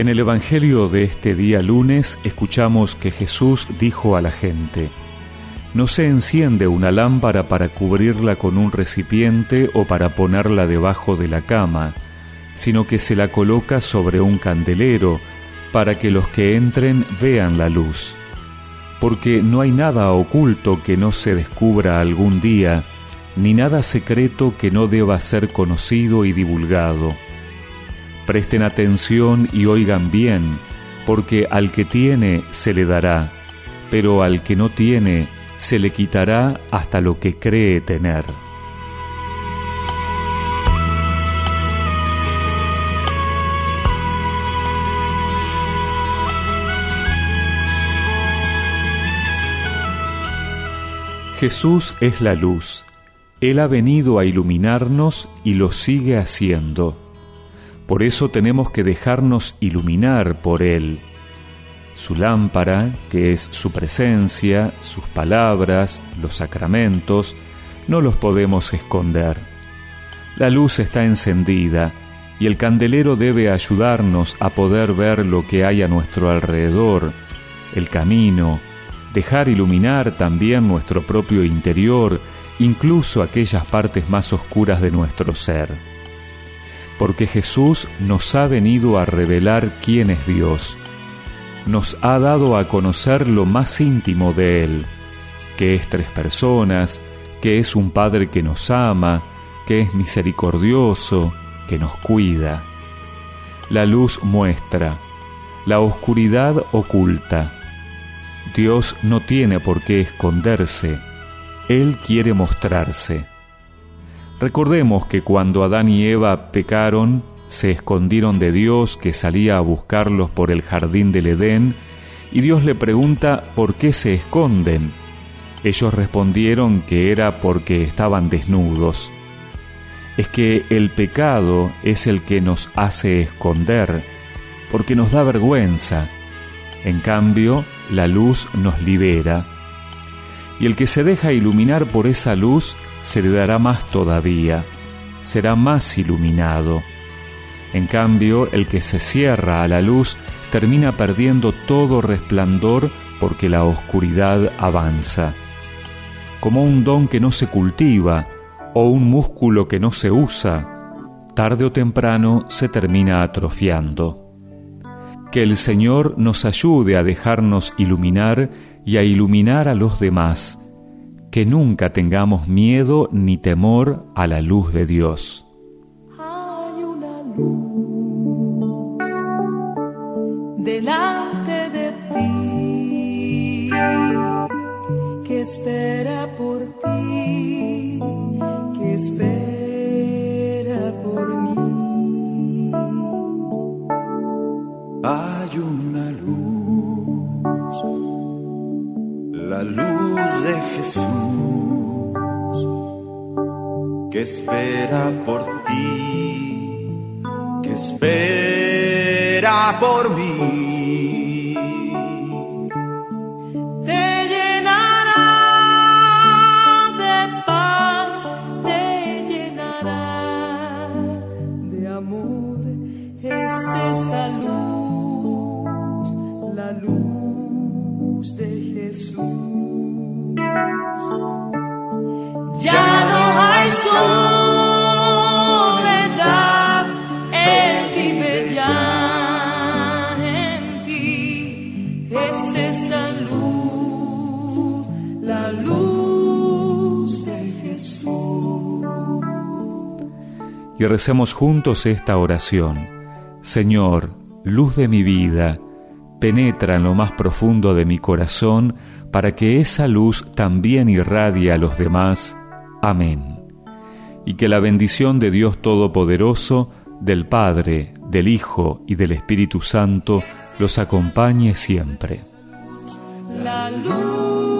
En el Evangelio de este día lunes escuchamos que Jesús dijo a la gente, No se enciende una lámpara para cubrirla con un recipiente o para ponerla debajo de la cama, sino que se la coloca sobre un candelero para que los que entren vean la luz. Porque no hay nada oculto que no se descubra algún día, ni nada secreto que no deba ser conocido y divulgado. Presten atención y oigan bien, porque al que tiene se le dará, pero al que no tiene se le quitará hasta lo que cree tener. Jesús es la luz. Él ha venido a iluminarnos y lo sigue haciendo. Por eso tenemos que dejarnos iluminar por Él. Su lámpara, que es su presencia, sus palabras, los sacramentos, no los podemos esconder. La luz está encendida y el candelero debe ayudarnos a poder ver lo que hay a nuestro alrededor, el camino, dejar iluminar también nuestro propio interior, incluso aquellas partes más oscuras de nuestro ser. Porque Jesús nos ha venido a revelar quién es Dios, nos ha dado a conocer lo más íntimo de Él, que es tres personas, que es un Padre que nos ama, que es misericordioso, que nos cuida. La luz muestra, la oscuridad oculta Dios no tiene por qué esconderse, Él quiere mostrarse. Recordemos que cuando Adán y Eva pecaron, se escondieron de Dios que salía a buscarlos por el jardín del Edén, y Dios le pregunta por qué se esconden. Ellos respondieron que era porque estaban desnudos. Es que el pecado es el que nos hace esconder, porque nos da vergüenza. En cambio, la luz nos libera, y el que se deja iluminar por esa luz se le dará más todavía, será más iluminado. En cambio, el que se cierra a la luz termina perdiendo todo resplandor porque la oscuridad avanza. Como un don que no se cultiva o un músculo que no se usa, tarde o temprano se termina atrofiando. Que el Señor nos ayude a dejarnos iluminar y a iluminar a los demás. Que nunca tengamos miedo ni temor a la luz de Dios. Hay una luz delante de ti que espera la luz de Jesús, que espera por ti, que espera por mí. Y recemos juntos esta oración. Señor, luz de mi vida, penetra en lo más profundo de mi corazón para que esa luz también irradie a los demás. Amén. Y que la bendición de Dios Todopoderoso, del Padre, del Hijo y del Espíritu Santo los acompañe siempre. La luz